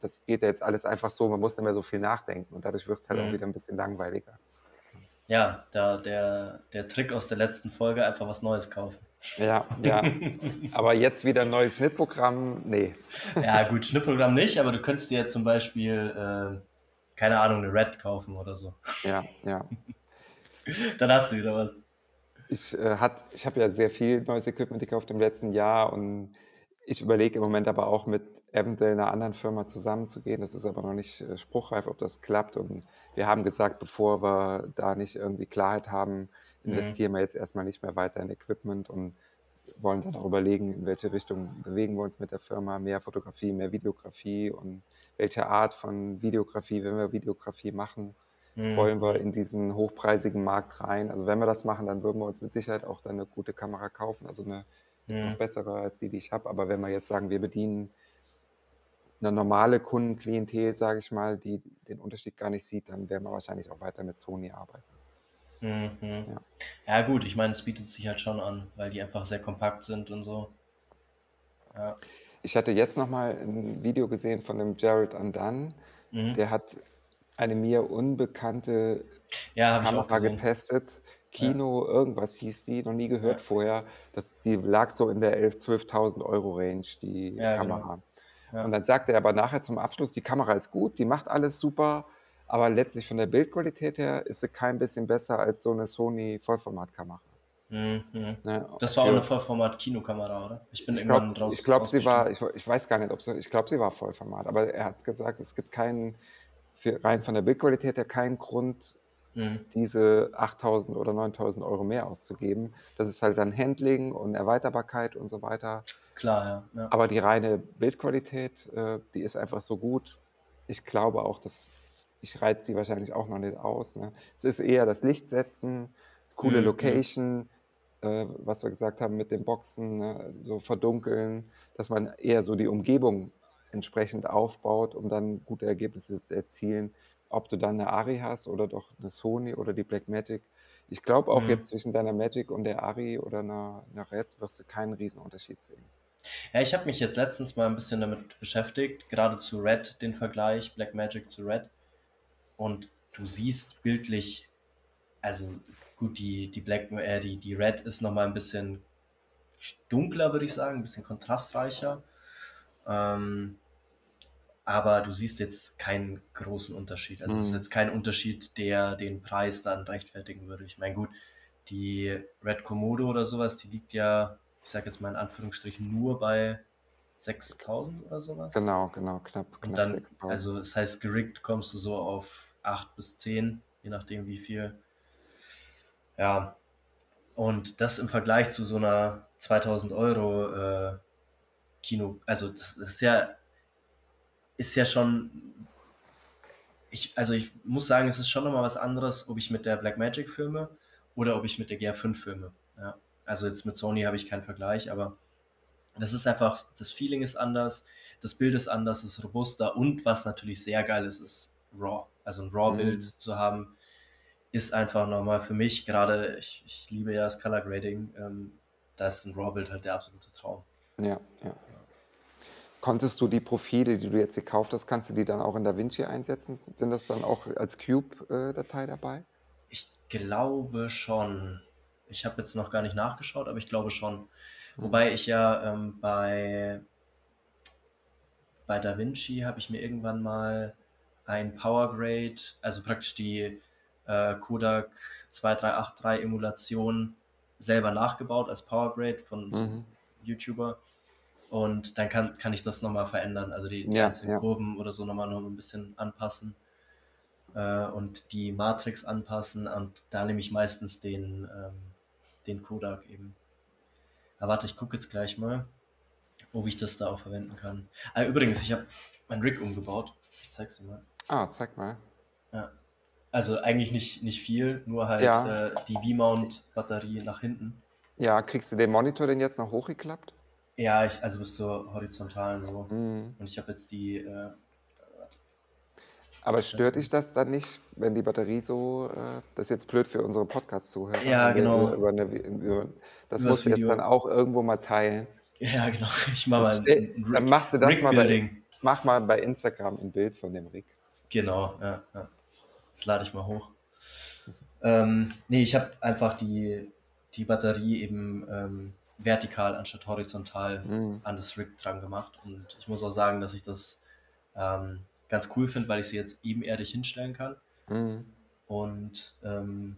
das geht ja jetzt alles einfach so, man muss nicht mehr so viel nachdenken und dadurch wird es halt mhm. auch wieder ein bisschen langweiliger. Ja, da der, der Trick aus der letzten Folge, einfach was Neues kaufen. Ja, ja. aber jetzt wieder ein neues Schnittprogramm, nee. Ja, gut, Schnittprogramm nicht, aber du könntest dir jetzt zum Beispiel, äh, keine Ahnung, eine Red kaufen oder so. Ja, ja. Dann hast du wieder was. Ich, äh, ich habe ja sehr viel neues Equipment gekauft im letzten Jahr und ich überlege im Moment aber auch mit eventuell einer anderen Firma zusammenzugehen. Das ist aber noch nicht äh, spruchreif, ob das klappt. Und wir haben gesagt, bevor wir da nicht irgendwie Klarheit haben, Mhm. investieren wir jetzt erstmal nicht mehr weiter in Equipment und wollen dann auch überlegen, in welche Richtung bewegen wir uns mit der Firma, mehr Fotografie, mehr Videografie und welche Art von Videografie, wenn wir Videografie machen, mhm. wollen wir in diesen hochpreisigen Markt rein. Also wenn wir das machen, dann würden wir uns mit Sicherheit auch dann eine gute Kamera kaufen, also eine jetzt mhm. noch bessere als die, die ich habe. Aber wenn wir jetzt sagen, wir bedienen eine normale Kundenklientel, sage ich mal, die den Unterschied gar nicht sieht, dann werden wir wahrscheinlich auch weiter mit Sony arbeiten. Mhm. Ja. ja, gut, ich meine, es bietet sich halt schon an, weil die einfach sehr kompakt sind und so. Ja. Ich hatte jetzt nochmal ein Video gesehen von dem Jared Undone. Mhm. Der hat eine mir unbekannte ja, Kamera getestet. Kino, ja. irgendwas hieß die, noch nie gehört ja. vorher. Das, die lag so in der 11.000, 12.000 Euro Range, die Kamera. Genau. Und dann sagte er aber nachher zum Abschluss, die Kamera ist gut, die macht alles super, aber letztlich von der Bildqualität her ist sie kein bisschen besser als so eine Sony Vollformatkamera. Mhm. Ne? Das war auch eine Vollformat-Kinokamera, oder? Ich bin ich irgendwann glaub, draus. Ich glaube, sie war, ich, ich, weiß gar nicht, ob sie, ich glaube, sie war Vollformat, aber er hat gesagt, es gibt keinen, rein von der Bildqualität her, keinen Grund, mhm. diese 8000 oder 9000 Euro mehr auszugeben. Das ist halt dann Handling und Erweiterbarkeit und so weiter. Klar, ja. ja. Aber die reine Bildqualität, äh, die ist einfach so gut. Ich glaube auch, dass ich reize sie wahrscheinlich auch noch nicht aus. Ne? Es ist eher das Lichtsetzen, coole mhm. Location, äh, was wir gesagt haben mit den Boxen, ne? so verdunkeln, dass man eher so die Umgebung entsprechend aufbaut, um dann gute Ergebnisse zu erzielen. Ob du dann eine Ari hast oder doch eine Sony oder die Blackmagic. Ich glaube auch mhm. jetzt zwischen deiner Magic und der Ari oder einer, einer Red wirst du keinen Riesenunterschied sehen. Ja, ich habe mich jetzt letztens mal ein bisschen damit beschäftigt, gerade zu Red, den Vergleich Blackmagic zu Red. Und du siehst bildlich, also gut, die, die Black, äh, die, die Red ist nochmal ein bisschen dunkler, würde ich sagen, ein bisschen kontrastreicher. Ähm, aber du siehst jetzt keinen großen Unterschied. Also mhm. es ist mhm. jetzt kein Unterschied, der den Preis dann rechtfertigen würde. Ich meine, gut, die Red Komodo oder sowas, die liegt ja, ich sage jetzt mal in Anführungsstrichen, nur bei 6000 oder sowas. Genau, genau, knapp, Und knapp dann, 6000. also das heißt, gerickt kommst du so auf 8 bis 10, je nachdem wie viel. Ja, und das im Vergleich zu so einer 2000 Euro äh, Kino, also das ist ja, ist ja schon, ich, also ich muss sagen, es ist schon nochmal was anderes, ob ich mit der Blackmagic filme oder ob ich mit der GR5 filme. Ja. Also jetzt mit Sony habe ich keinen Vergleich, aber das ist einfach, das Feeling ist anders, das Bild ist anders, es ist robuster und was natürlich sehr geil ist, ist RAW. Also ein RAW-Bild Mhm. zu haben, ist einfach nochmal für mich, gerade ich, ich liebe ja das Color Grading, ähm, da ist ein RAW-Bild halt der absolute Traum. Ja, ja. Konntest du die Profile, die du jetzt gekauft hast, kannst du die dann auch in DaVinci einsetzen? Sind das dann auch als Cube-Datei dabei? Ich glaube schon. Ich habe jetzt noch gar nicht nachgeschaut, aber ich glaube schon. Mhm. Wobei ich ja ähm, bei, bei DaVinci habe ich mir irgendwann mal ein Power Grade, also praktisch die äh, Kodak 2383 Emulation selber nachgebaut als Power Grade von Mhm. YouTuber. Und dann kann, kann ich das nochmal verändern, also die, die Ja, einzelnen ja. Kurven oder so nochmal noch ein bisschen anpassen äh, und die Matrix anpassen. Und da nehme ich meistens den, ähm, den Kodak eben. Aber warte, ich gucke jetzt gleich mal, ob ich das da auch verwenden kann. Ah, übrigens, ich habe mein Rig umgebaut. Ich zeig's dir mal. Ah, zeig mal. Ja. Also eigentlich nicht, nicht viel, nur halt Ja. äh, die V-Mount-Batterie nach hinten. Ja, kriegst du den Monitor denn jetzt noch hochgeklappt? Ja, ich, also bis zur horizontalen so. Mhm. Und ich habe jetzt die, äh, Aber stört dich das dann nicht, wenn die Batterie so, äh, das ist jetzt blöd für unsere Podcast-Zuhörer. Ja, genau. Über, eine, über, das musst du jetzt dann auch irgendwo mal teilen. ja genau, ich mache mal ein, ein dann machst du das mal bei, mach mal bei Instagram ein Bild von dem Rig. Genau, ja, ja. Das lade ich mal hoch. Ähm, nee, ich habe einfach die, die Batterie eben ähm, vertikal anstatt horizontal Mhm. an das Rig dran gemacht. Und ich muss auch sagen, dass ich das ähm, ganz cool finde, weil ich sie jetzt ebenerdig hinstellen kann. Mhm. Und ähm,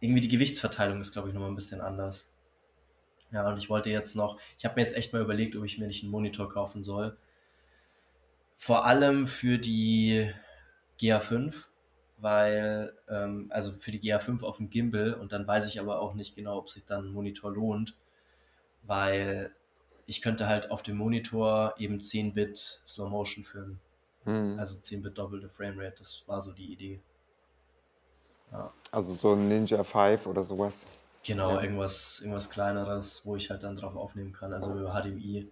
irgendwie die Gewichtsverteilung ist, glaube ich, nochmal ein bisschen anders. Ja, und ich wollte jetzt noch, ich habe mir jetzt echt mal überlegt, ob ich mir nicht einen Monitor kaufen soll. Vor allem für die GA5, weil, ähm, also für die GA5 auf dem Gimbal und dann weiß ich aber auch nicht genau, ob sich dann ein Monitor lohnt, weil ich könnte halt auf dem Monitor eben 10-Bit Slow Motion filmen. Mhm. Also 10-Bit doppelte Framerate, das war so die Idee. Ja. Also so ein Ninja 5 oder sowas. Genau, Ja. irgendwas, irgendwas kleineres, wo ich halt dann drauf aufnehmen kann, also über HDMI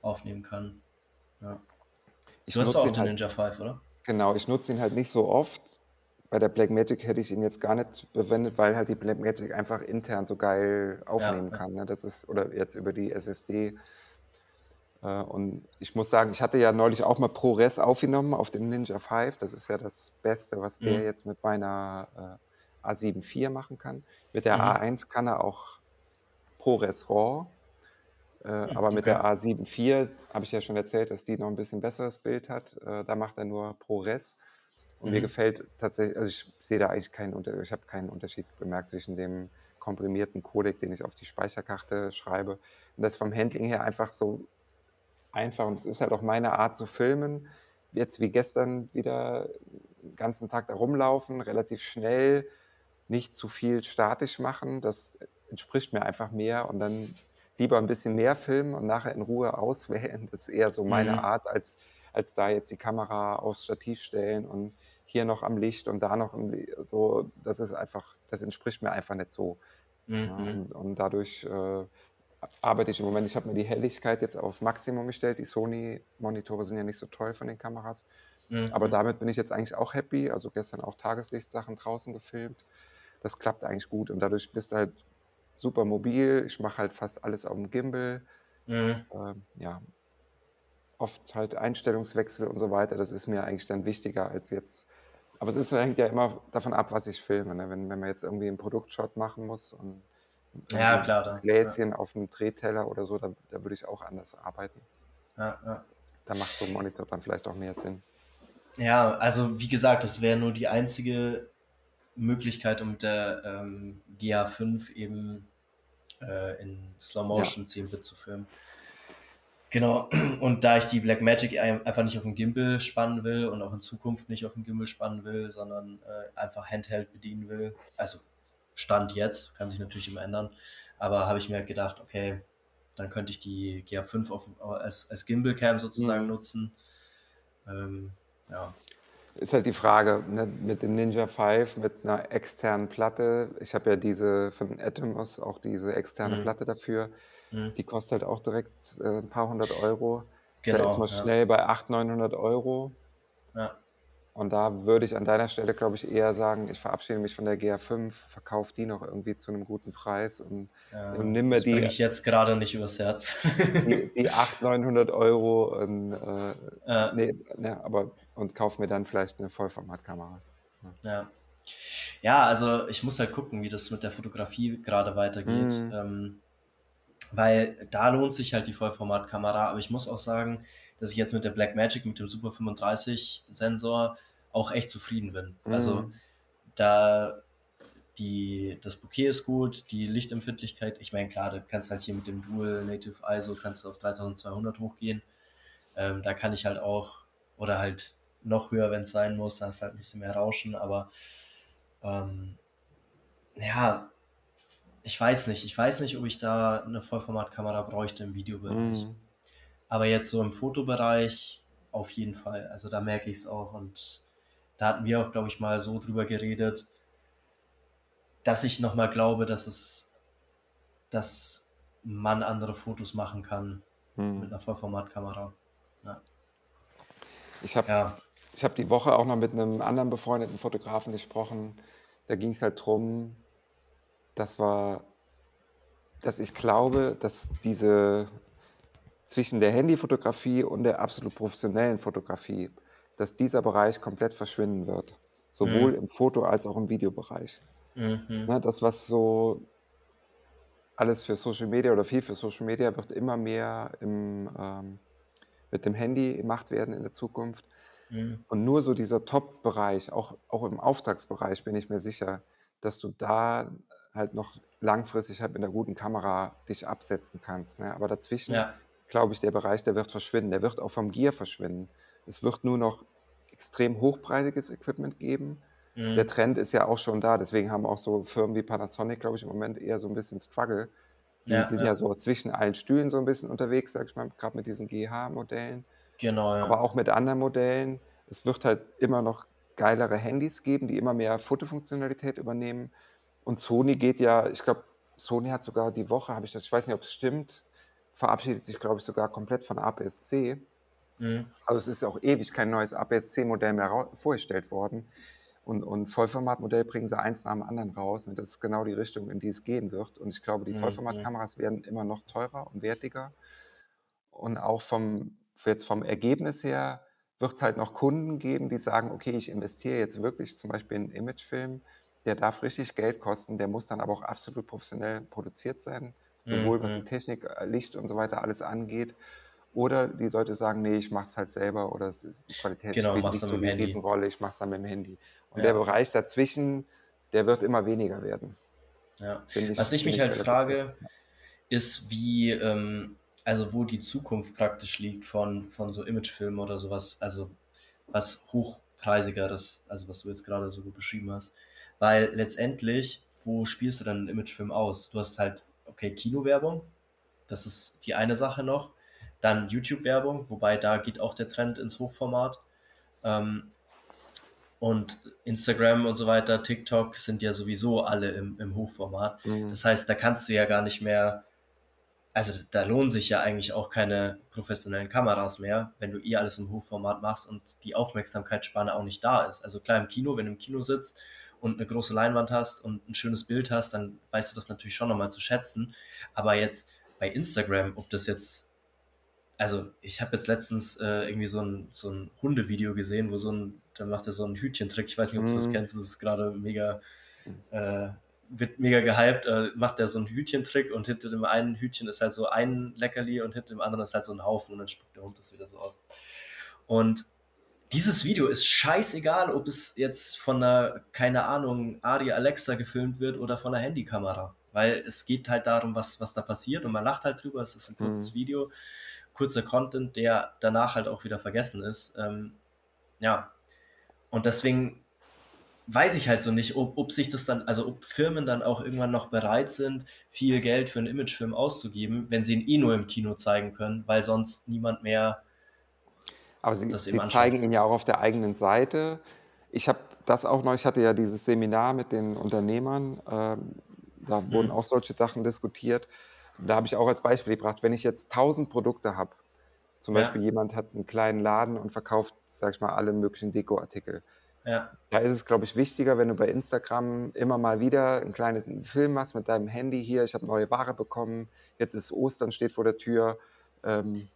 aufnehmen kann. Ja. Ich Du hast auch den halt, Ninja 5, oder? Genau, ich nutze ihn halt nicht so oft. Bei der Blackmagic hätte ich ihn jetzt gar nicht verwendet, weil halt die Blackmagic einfach intern so geil aufnehmen ja. kann. Ne? Das ist, oder jetzt über die SSD. Äh, Und ich muss sagen, ich hatte ja neulich auch mal ProRes aufgenommen auf dem Ninja 5. Das ist ja das Beste, was der Mhm. jetzt mit meiner äh, A7 IV machen kann. Mit der Mhm. A1 kann er auch ProRes RAW. Äh, aber mit okay. der A7 IV habe ich ja schon erzählt, dass die noch ein bisschen besseres Bild hat. Äh, da macht er nur ProRes. Und mir Mhm. gefällt tatsächlich, also ich sehe da eigentlich keinen Unterschied, ich habe keinen Unterschied bemerkt zwischen dem komprimierten Codec, den ich auf die Speicherkarte schreibe. Und das ist vom Handling her einfach so einfach. Und es ist halt auch meine Art zu filmen. Jetzt wie gestern wieder den ganzen Tag da rumlaufen, relativ schnell, nicht zu viel statisch machen. Das entspricht mir einfach mehr. Und dann lieber ein bisschen mehr filmen und nachher in Ruhe auswählen. Das ist eher so meine Mhm. Art, als, als da jetzt die Kamera aufs Stativ stellen und hier noch am Licht und da noch so. Das ist einfach, das entspricht mir einfach nicht so. Ja, Mhm. und, und dadurch äh, arbeite ich im Moment. Ich habe mir die Helligkeit jetzt auf Maximum gestellt. Die Sony-Monitore sind ja nicht so toll von den Kameras. Aber Mhm. damit bin ich jetzt eigentlich auch happy. Also gestern auch Tageslichtsachen draußen gefilmt. Das klappt eigentlich gut. Und dadurch bist du halt super mobil. Ich mache halt fast alles auf dem Gimbal. Mhm. Ähm, ja, oft halt Einstellungswechsel und so weiter. Das ist mir eigentlich dann wichtiger als jetzt. Aber es ist, hängt ja immer davon ab, was ich filme. Ne? Wenn, wenn man jetzt irgendwie einen Produktshot machen muss und Ja, klar, da. Ja, Gläschen auf einem Drehteller oder so, da, da würde ich auch anders arbeiten. ja, ja. Da macht so ein Monitor dann vielleicht auch mehr Sinn. Ja, also wie gesagt, das wäre nur die einzige Möglichkeit, um mit der ähm, GA5 eben äh, in Slow Ja, Motion 10-Bit zu filmen. Genau, und da ich die Blackmagic einfach nicht auf dem Gimbal spannen will und auch in Zukunft nicht auf dem Gimbal spannen will, sondern äh, einfach Handheld bedienen will, also Stand jetzt, kann sich natürlich immer ändern, aber habe ich mir halt gedacht, okay, dann könnte ich die GA5 auf, als, als Gimbal Cam sozusagen mhm. nutzen. Ähm, ja. Ist halt die Frage ne, mit dem Ninja 5, mit einer externen Platte. Ich habe ja diese von Atomos, auch diese externe mhm. Platte dafür. Mhm. Die kostet halt auch direkt äh, ein paar hundert Euro. Genau, da ist man ja. schnell bei 800, 900 Euro. Ja. Und da würde ich an deiner Stelle, glaube ich, eher sagen, ich verabschiede mich von der GA5, verkaufe die noch irgendwie zu einem guten Preis und, ja, und nimm mir das die. ich jetzt gerade nicht übers Herz. die, die 800, 900 Euro und, äh, ja. nee, ne, aber, und kauf mir dann vielleicht eine Vollformatkamera. Ja. ja. ja. also ich muss halt gucken, wie das mit der Fotografie gerade weitergeht. Mhm. Ähm, weil da lohnt sich halt die Vollformatkamera, aber ich muss auch sagen, dass ich jetzt mit der Blackmagic, mit dem Super 35 Sensor auch echt zufrieden bin. Mhm. Also da die, das Bouquet ist gut, die Lichtempfindlichkeit, ich meine, klar, du kannst halt hier mit dem Dual Native ISO kannst du auf 3200 hochgehen. Ähm, da kann ich halt auch, oder halt noch höher, wenn es sein muss, da hast du halt ein bisschen mehr Rauschen, aber ähm, ja, ich weiß nicht. Ich weiß nicht, ob ich da eine Vollformatkamera bräuchte im Videobereich. Mhm. Aber jetzt so im Fotobereich auf jeden Fall. Also da merke ich es auch. Und da hatten wir auch, glaube ich, mal so drüber geredet, dass ich nochmal glaube, dass es, dass man andere Fotos machen kann mhm. mit einer Vollformatkamera. Ja. Ich habe ja. hab die Woche auch noch mit einem anderen befreundeten Fotografen gesprochen. Da ging es halt darum, das war, dass ich glaube, dass diese zwischen der Handyfotografie und der absolut professionellen Fotografie, dass dieser Bereich komplett verschwinden wird. Sowohl mhm. im Foto- als auch im Videobereich. Mhm. Ne, das, was so alles für Social Media oder viel für Social Media wird immer mehr im, ähm, mit dem Handy gemacht werden in der Zukunft. Mhm. Und nur so dieser Top-Bereich, auch, auch im Auftragsbereich bin ich mir sicher, dass du da halt noch langfristig halt mit einer guten Kamera dich absetzen kannst. Ne? Aber dazwischen, ja. Glaube ich, der Bereich, der wird verschwinden. Der wird auch vom Gear verschwinden. Es wird nur noch extrem hochpreisiges Equipment geben. Mhm. Der Trend ist ja auch schon da. Deswegen haben auch so Firmen wie Panasonic, glaube ich, im Moment eher so ein bisschen Struggle. Die ja, sind ja. ja. so zwischen allen Stühlen so ein bisschen unterwegs, sag ich mal, gerade mit diesen GH-Modellen. Genau. Ja. Aber auch mit anderen Modellen. Es wird halt immer noch geilere Handys geben, die immer mehr Fotofunktionalität übernehmen. Und Sony geht ja, ich glaube, Sony hat sogar die Woche, habe ich das, ich weiß nicht, ob es stimmt, verabschiedet sich, glaube ich, sogar komplett von APS-C. Mhm. Also es ist auch ewig kein neues APS-C-Modell mehr vorgestellt worden. Und, und Vollformatmodell bringen sie eins nach dem anderen raus. Und das ist genau die Richtung, in die es gehen wird. Und ich glaube, die mhm. Vollformatkameras werden immer noch teurer und wertiger. Und auch vom, jetzt vom Ergebnis her wird es halt noch Kunden geben, die sagen, okay, ich investiere jetzt wirklich zum Beispiel in Imagefilm der darf richtig Geld kosten, der muss dann aber auch absolut professionell produziert sein, sowohl mhm. was die Technik, äh, Licht und so weiter alles angeht. Oder die Leute sagen, nee, ich mache es halt selber oder die Qualität genau, spielt nicht so eine Riesenrolle, ich mache es dann mit dem Handy. Und ja. der Bereich dazwischen, der wird immer weniger werden. Ja. Ich, was ich mich halt frage, ist, wie, ähm, also wo die Zukunft praktisch liegt von, von so Imagefilmen oder sowas, also was hochpreisigeres, also was du jetzt gerade so beschrieben hast. Weil letztendlich, wo spielst du dann einen Imagefilm aus? Du hast halt, okay, Kinowerbung, das ist die eine Sache noch. Dann YouTube-Werbung, wobei da geht auch der Trend ins Hochformat. Ähm, und Instagram und so weiter, TikTok sind ja sowieso alle im, im Hochformat. Mhm. Das heißt, da kannst du ja gar nicht mehr, also da lohnen sich ja eigentlich auch keine professionellen Kameras mehr, wenn du eh alles im Hochformat machst und die Aufmerksamkeitsspanne auch nicht da ist. Also klar im Kino, wenn du im Kino sitzt und eine große Leinwand hast und ein schönes Bild hast, dann weißt du das natürlich schon nochmal zu schätzen. Aber jetzt bei Instagram, ob das jetzt, also ich habe jetzt letztens äh, irgendwie so ein, so ein Hundevideo gesehen, wo so ein, da macht er so einen Hütchentrick, ich weiß nicht, ob du das mhm. kennst, das ist gerade mega, äh, wird mega gehypt, äh, macht er so einen Hütchentrick und hinter dem einen Hütchen ist halt so ein Leckerli und hinter dem anderen ist halt so ein Haufen und dann spuckt der Hund das wieder so aus. Und dieses Video ist scheißegal, ob es jetzt von einer, keine Ahnung, Ari Alexa gefilmt wird oder von einer Handykamera. Weil es geht halt darum, was, was da passiert und man lacht halt drüber. Es ist ein kurzes mhm. Video, kurzer Content, der danach halt auch wieder vergessen ist. Ähm, ja, und deswegen weiß ich halt so nicht, ob, ob sich das dann, also ob Firmen dann auch irgendwann noch bereit sind, viel Geld für einen Imagefilm auszugeben, wenn sie ihn eh nur im Kino zeigen können, weil sonst niemand mehr. Aber sie, sie zeigen ihn ja auch auf der eigenen Seite. Ich habe das auch noch, ich hatte ja dieses Seminar mit den Unternehmern, ähm, da wurden mhm. auch solche Sachen diskutiert. Da habe ich auch als Beispiel gebracht, wenn ich jetzt 1000 Produkte habe, zum ja. Beispiel jemand hat einen kleinen Laden und verkauft, sag ich mal, alle möglichen Dekoartikel. Ja. Da ist es, glaube ich, wichtiger, wenn du bei Instagram immer mal wieder einen kleinen Film machst mit deinem Handy hier, ich habe neue Ware bekommen, jetzt ist Ostern, steht vor der Tür, ähm,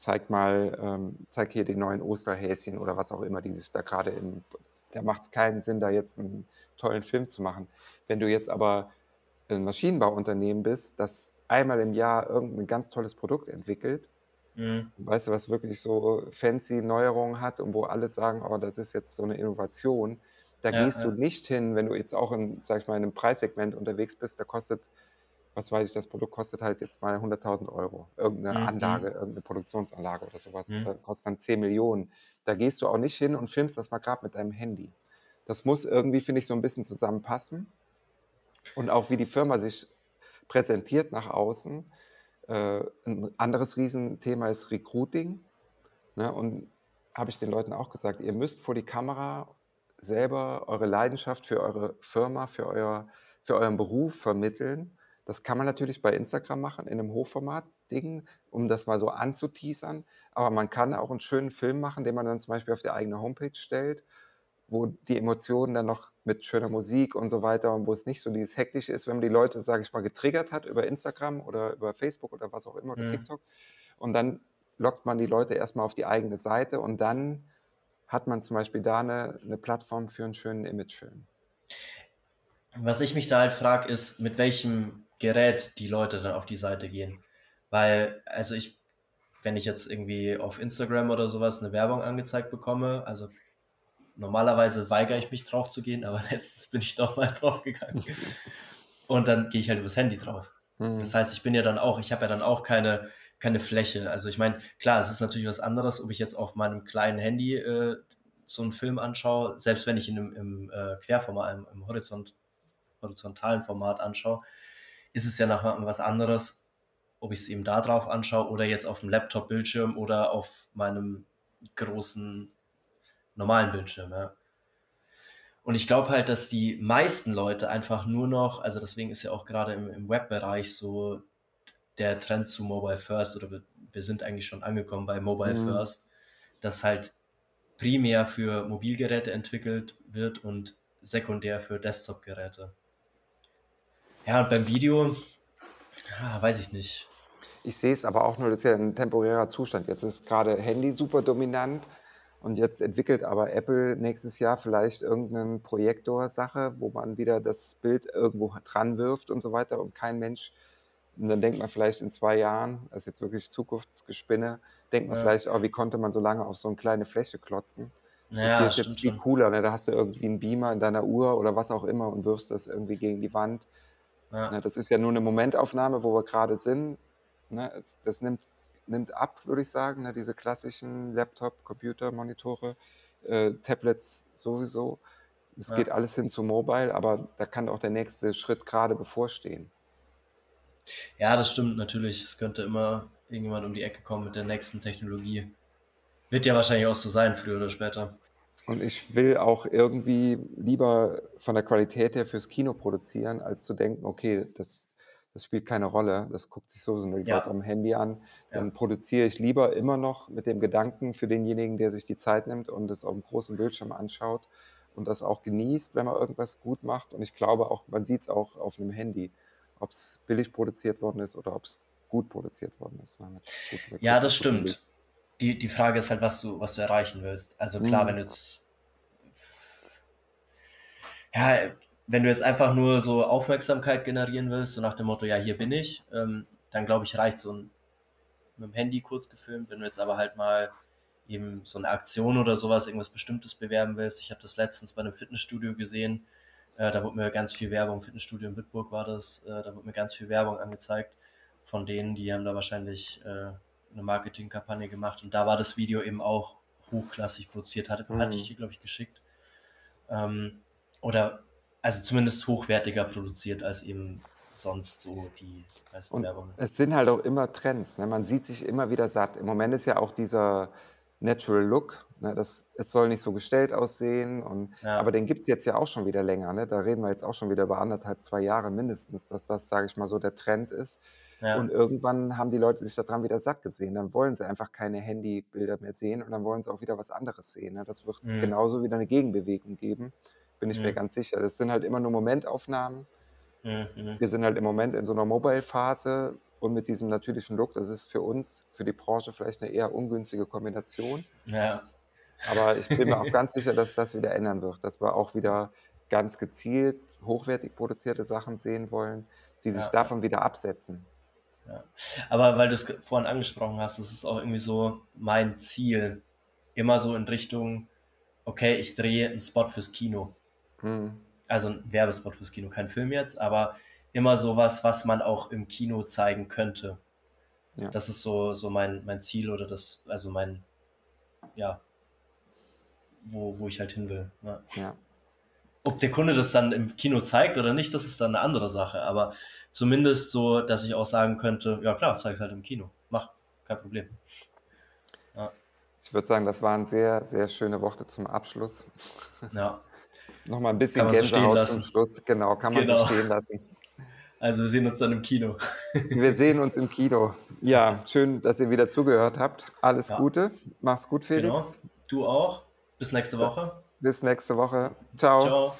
zeig mal, ähm, zeig hier die neuen Osterhäschen oder was auch immer, die sich da gerade im, da macht es keinen Sinn, da jetzt einen tollen Film zu machen. Wenn du jetzt aber ein Maschinenbauunternehmen bist, das einmal im Jahr irgendein ganz tolles Produkt entwickelt, Mhm. Weißt du, was wirklich so fancy Neuerungen hat und wo alle sagen, oh, das ist jetzt so eine Innovation. Da Ja, gehst du nicht hin, wenn du jetzt auch in, sag ich mal, in einem Preissegment unterwegs bist, da kostet, was weiß ich, das Produkt kostet halt jetzt mal 100.000 Euro. Irgendeine Mhm. Anlage, irgendeine Produktionsanlage oder sowas, Mhm. äh, kostet dann 10 Millionen. Da gehst du auch nicht hin und filmst das mal gerade mit deinem Handy. Das muss irgendwie, finde ich, so ein bisschen zusammenpassen. Und auch wie die Firma sich präsentiert nach außen. Äh, ein anderes Riesenthema ist Recruiting. Ne? Und habe ich den Leuten auch gesagt, ihr müsst vor die Kamera selber eure Leidenschaft für eure Firma, für, euer, für euren Beruf vermitteln. Das kann man natürlich bei Instagram machen, in einem Hochformat-Ding, um das mal so anzuteasern. Aber man kann auch einen schönen Film machen, den man dann zum Beispiel auf die eigene Homepage stellt wo die Emotionen dann noch mit schöner Musik und so weiter und wo es nicht so dieses Hektische ist, wenn man die Leute, sage ich mal, getriggert hat über Instagram oder über Facebook oder was auch immer oder mhm. TikTok. Und dann lockt man die Leute erstmal auf die eigene Seite und dann hat man zum Beispiel da eine, eine Plattform für einen schönen Imagefilm. Was ich mich da halt frage, ist, mit welchem Gerät die Leute dann auf die Seite gehen. Weil, also ich, wenn ich jetzt irgendwie auf Instagram oder sowas eine Werbung angezeigt bekomme, also normalerweise weigere ich mich drauf zu gehen, aber letztens bin ich doch mal drauf gegangen. Und dann gehe ich halt übers Handy drauf. Mhm. Das heißt, ich bin ja dann auch, ich habe ja dann auch keine, keine Fläche. Also ich meine, klar, es ist natürlich was anderes, ob ich jetzt auf meinem kleinen Handy äh, so einen Film anschaue, selbst wenn ich ihn im, im äh, Querformat, im, im Horizont, horizontalen Format anschaue, ist es ja noch was anderes, ob ich es eben da drauf anschaue oder jetzt auf dem Laptop-Bildschirm oder auf meinem großen normalen Bildschirm, ja. Und ich glaube halt, dass die meisten Leute einfach nur noch, also deswegen ist ja auch gerade im, im Webbereich so der Trend zu Mobile First oder wir, wir sind eigentlich schon angekommen bei Mobile mhm. First, dass halt primär für Mobilgeräte entwickelt wird und sekundär für Desktop-Geräte. Ja, und beim Video, ja, weiß ich nicht. Ich sehe es aber auch nur, das ist ja ein temporärer Zustand. Jetzt ist gerade Handy super dominant. Und jetzt entwickelt aber Apple nächstes Jahr vielleicht irgendeine Projektor-Sache, wo man wieder das Bild irgendwo dran wirft und so weiter und kein Mensch. Und dann denkt man vielleicht in zwei Jahren, das ist jetzt wirklich Zukunftsgespinne, denkt man ja. vielleicht, oh, wie konnte man so lange auf so eine kleine Fläche klotzen? Ja, das hier ist jetzt viel cooler, ne? da hast du irgendwie einen Beamer in deiner Uhr oder was auch immer und wirfst das irgendwie gegen die Wand. Ja. Ne? Das ist ja nur eine Momentaufnahme, wo wir gerade sind. Ne? Das nimmt nimmt ab, würde ich sagen, ne, diese klassischen Laptop, Computer, Monitore, äh, Tablets sowieso. Es ja. geht alles hin zu Mobile, aber da kann auch der nächste Schritt gerade bevorstehen. Ja, das stimmt natürlich. Es könnte immer irgendjemand um die Ecke kommen mit der nächsten Technologie. Wird ja wahrscheinlich auch so sein, früher oder später. Und ich will auch irgendwie lieber von der Qualität her fürs Kino produzieren, als zu denken, okay, das das spielt keine Rolle. Das guckt sich sowieso nur die. Leute am Handy an. Dann ja. produziere ich lieber immer noch mit dem Gedanken für denjenigen, der sich die Zeit nimmt und es auf dem großen Bildschirm anschaut und das auch genießt, wenn man irgendwas gut macht. Und ich glaube auch, man sieht es auch auf einem Handy, ob es billig produziert worden ist oder ob es gut produziert worden ist. Ne? ja, das stimmt. Die, die Frage ist halt, was du, was du erreichen willst. Also klar, mhm. wenn du jetzt ja, wenn du jetzt einfach nur so Aufmerksamkeit generieren willst, so nach dem Motto, ja, hier bin ich, ähm, dann glaube ich, reicht so ein mit dem Handy kurz gefilmt. Wenn du jetzt aber halt mal eben so eine Aktion oder sowas, irgendwas Bestimmtes bewerben willst. Ich habe das letztens bei einem Fitnessstudio gesehen. Äh, da wurde mir ganz viel Werbung, Fitnessstudio in Bitburg war das, äh, da wurde mir ganz viel Werbung angezeigt von denen, die haben da wahrscheinlich äh, eine Marketingkampagne gemacht und da war das Video eben auch hochklassig produziert, hatte, Mhm. hatte ich dir, glaube ich, geschickt. Ähm, oder also zumindest hochwertiger produziert als eben sonst so die meisten Werbungen. es sind halt auch immer Trends, ne? Man sieht sich immer wieder satt. Im Moment ist ja auch dieser Natural Look, ne? Das es soll nicht so gestellt aussehen und Ja. aber den gibt's jetzt ja auch schon wieder länger, ne? Da reden wir jetzt auch schon wieder über 1,5, 2 Jahre mindestens, dass das, sage ich mal so, der Trend ist. Ja. Und irgendwann haben die Leute sich daran wieder satt gesehen. Dann wollen sie einfach keine Handybilder mehr sehen und dann wollen sie auch wieder was anderes sehen, ne? Das wird Mhm. genauso wieder 'ne Gegenbewegung geben, bin ich mir Mhm. ganz sicher. Das sind halt immer nur Momentaufnahmen. Mhm, mhm. Wir sind halt im Moment in so 'ner Mobile-Phase und mit diesem natürlichen Look, das ist für uns, für die Branche vielleicht 'ne eher ungünstige Kombination. Ja. Aber ich bin mir auch ganz sicher, dass das wieder ändern wird, dass wir auch wieder ganz gezielt hochwertig produzierte Sachen sehen wollen, die sich Ja, davon wieder absetzen. Ja. Aber weil du's g vorhin angesprochen hast, das ist auch irgendwie so mein Ziel. Immer so in Richtung, okay, ich drehe 'n Spot fürs Kino. Mhm. Also 'n Werbespot fürs Kino, kein Film jetzt, aber immer so was, was man auch im Kino zeigen könnte. Ja. Das ist so so mein mein Ziel oder das also mein ja wo wo ich halt hin will, ja. Ja. Ob der Kunde das dann im Kino zeigt oder nicht, das ist dann 'ne andere Sache, aber zumindest so, dass ich auch sagen könnte: „Ja klar, zeig's halt im Kino. Mach, kein Problem.“ Ja. Ich würde sagen, das waren sehr, sehr schöne Worte zum Abschluss. Ja. Noch mal 'n bisschen man so Gänsehaut zum. Schluss. Genau, kann man so Genau. stehen lassen. Also, wir sehen uns dann im Kino. Wir sehen uns im Kino. Ja, schön, dass ihr wieder zugehört habt. Alles Ja. Gute. Mach's gut, Genau. Felix. Du auch. Bis nächste Woche. Bis nächste Woche. Tschau. Tschau.